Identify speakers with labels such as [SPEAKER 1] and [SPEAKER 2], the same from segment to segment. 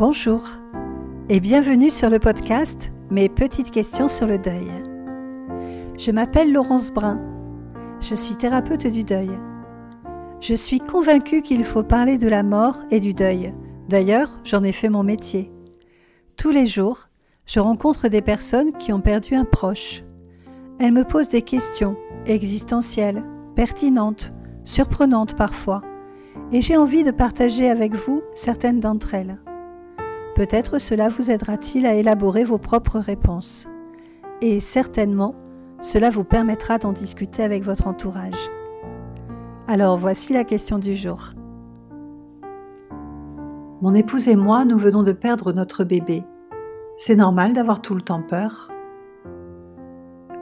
[SPEAKER 1] Bonjour et bienvenue sur le podcast Mes petites questions sur le deuil. Je m'appelle Laurence Brun. Je suis thérapeute du deuil. Je suis convaincue qu'il faut parler de la mort et du deuil. D'ailleurs, j'en ai fait mon métier. Tous les jours, je rencontre des personnes qui ont perdu un proche. Elles me posent des questions existentielles, pertinentes, surprenantes parfois, et j'ai envie de partager avec vous certaines d'entre elles. Peut-être cela vous aidera-t-il à élaborer vos propres réponses. Et certainement, cela vous permettra d'en discuter avec votre entourage. Alors voici la question du jour. Mon épouse et moi, nous venons de perdre notre bébé. C'est normal d'avoir tout le temps peur.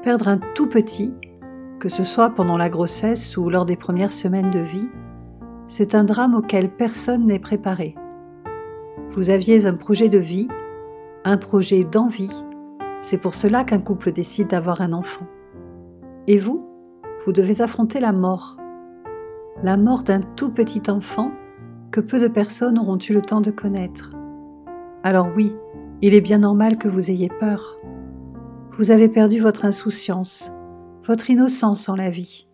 [SPEAKER 1] Perdre un tout petit, que ce soit pendant la grossesse ou lors des premières semaines de vie, c'est un drame auquel personne n'est préparé. Vous aviez un projet de vie, un projet d'envie. C'est pour cela qu'un couple décide d'avoir un enfant. Et vous, vous devez affronter la mort. La mort d'un tout petit enfant que peu de personnes auront eu le temps de connaître. Alors oui, il est bien normal que vous ayez peur. Vous avez perdu votre insouciance, votre innocence en la vie.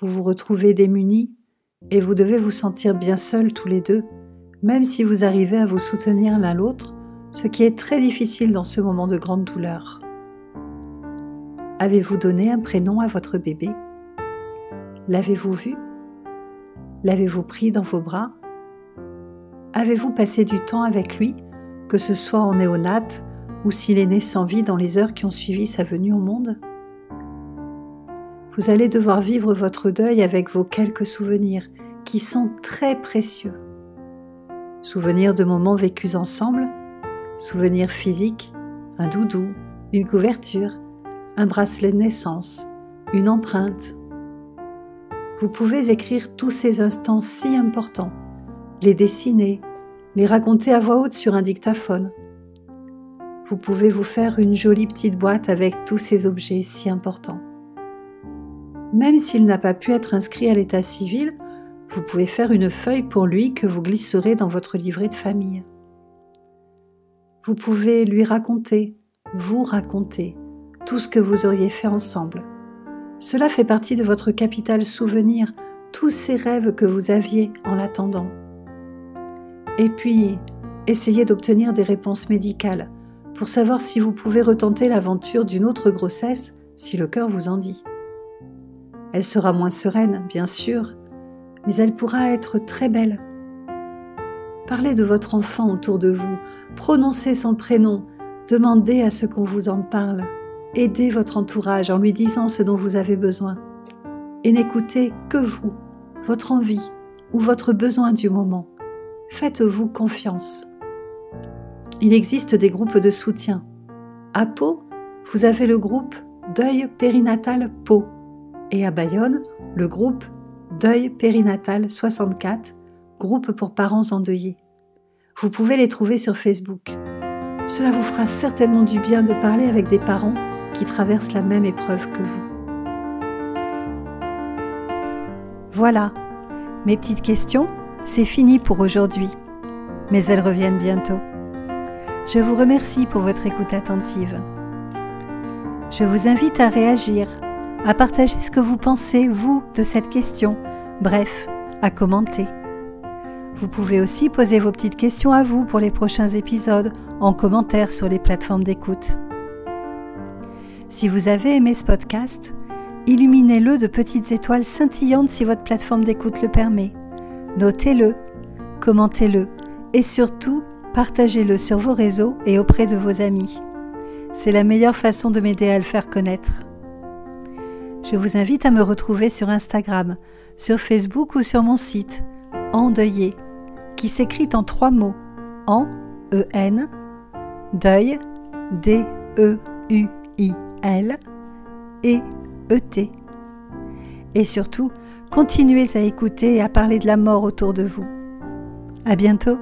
[SPEAKER 1] Vous vous retrouvez démunis et vous devez vous sentir bien seuls tous les deux même si vous arrivez à vous soutenir l'un l'autre, ce qui est très difficile dans ce moment de grande douleur. Avez-vous donné un prénom à votre bébé? L'avez-vous vu? L'avez-vous pris dans vos bras? Avez-vous passé du temps avec lui, que ce soit en néonate ou s'il est né sans vie dans les heures qui ont suivi sa venue au monde? Vous allez devoir vivre votre deuil avec vos quelques souvenirs qui sont très précieux. Souvenirs de moments vécus ensemble, souvenirs physiques, un doudou, une couverture, un bracelet de naissance, une empreinte. Vous pouvez écrire tous ces instants si importants, les dessiner, les raconter à voix haute sur un dictaphone. Vous pouvez vous faire une jolie petite boîte avec tous ces objets si importants. Même s'il n'a pas pu être inscrit à l'état civil, vous pouvez faire une feuille pour lui que vous glisserez dans votre livret de famille. Vous pouvez lui raconter, vous raconter, tout ce que vous auriez fait ensemble. Cela fait partie de votre capital souvenir, tous ces rêves que vous aviez en l'attendant. Et puis, essayez d'obtenir des réponses médicales pour savoir si vous pouvez retenter l'aventure d'une autre grossesse si le cœur vous en dit. Elle sera moins sereine, bien sûr, mais elle pourra être très belle. Parlez de votre enfant autour de vous, prononcez son prénom, demandez à ce qu'on vous en parle, aidez votre entourage en lui disant ce dont vous avez besoin. Et n'écoutez que vous, votre envie ou votre besoin du moment. Faites-vous confiance. Il existe des groupes de soutien. À Pau, vous avez le groupe Deuil périnatal Pau et à Bayonne, le groupe Deuil périnatal 64, groupe pour parents endeuillés. Vous pouvez les trouver sur Facebook. Cela vous fera certainement du bien de parler avec des parents qui traversent la même épreuve que vous. Voilà, mes petites questions, c'est fini pour aujourd'hui, mais elles reviennent bientôt. Je vous remercie pour votre écoute attentive. Je vous invite à réagir à partager ce que vous pensez, vous, de cette question, bref, à commenter. Vous pouvez aussi poser vos petites questions à vous pour les prochains épisodes en commentaire sur les plateformes d'écoute. Si vous avez aimé ce podcast, illuminez-le de petites étoiles scintillantes si votre plateforme d'écoute le permet. Notez-le, commentez-le et surtout, partagez-le sur vos réseaux et auprès de vos amis. C'est la meilleure façon de m'aider à le faire connaître je vous invite à me retrouver sur Instagram, sur Facebook ou sur mon site Endeuillé, qui s'écrit en trois mots En, E-N, Deuil, D-E-U-I-L, et E-T. Et surtout, continuez à écouter et à parler de la mort autour de vous. À bientôt!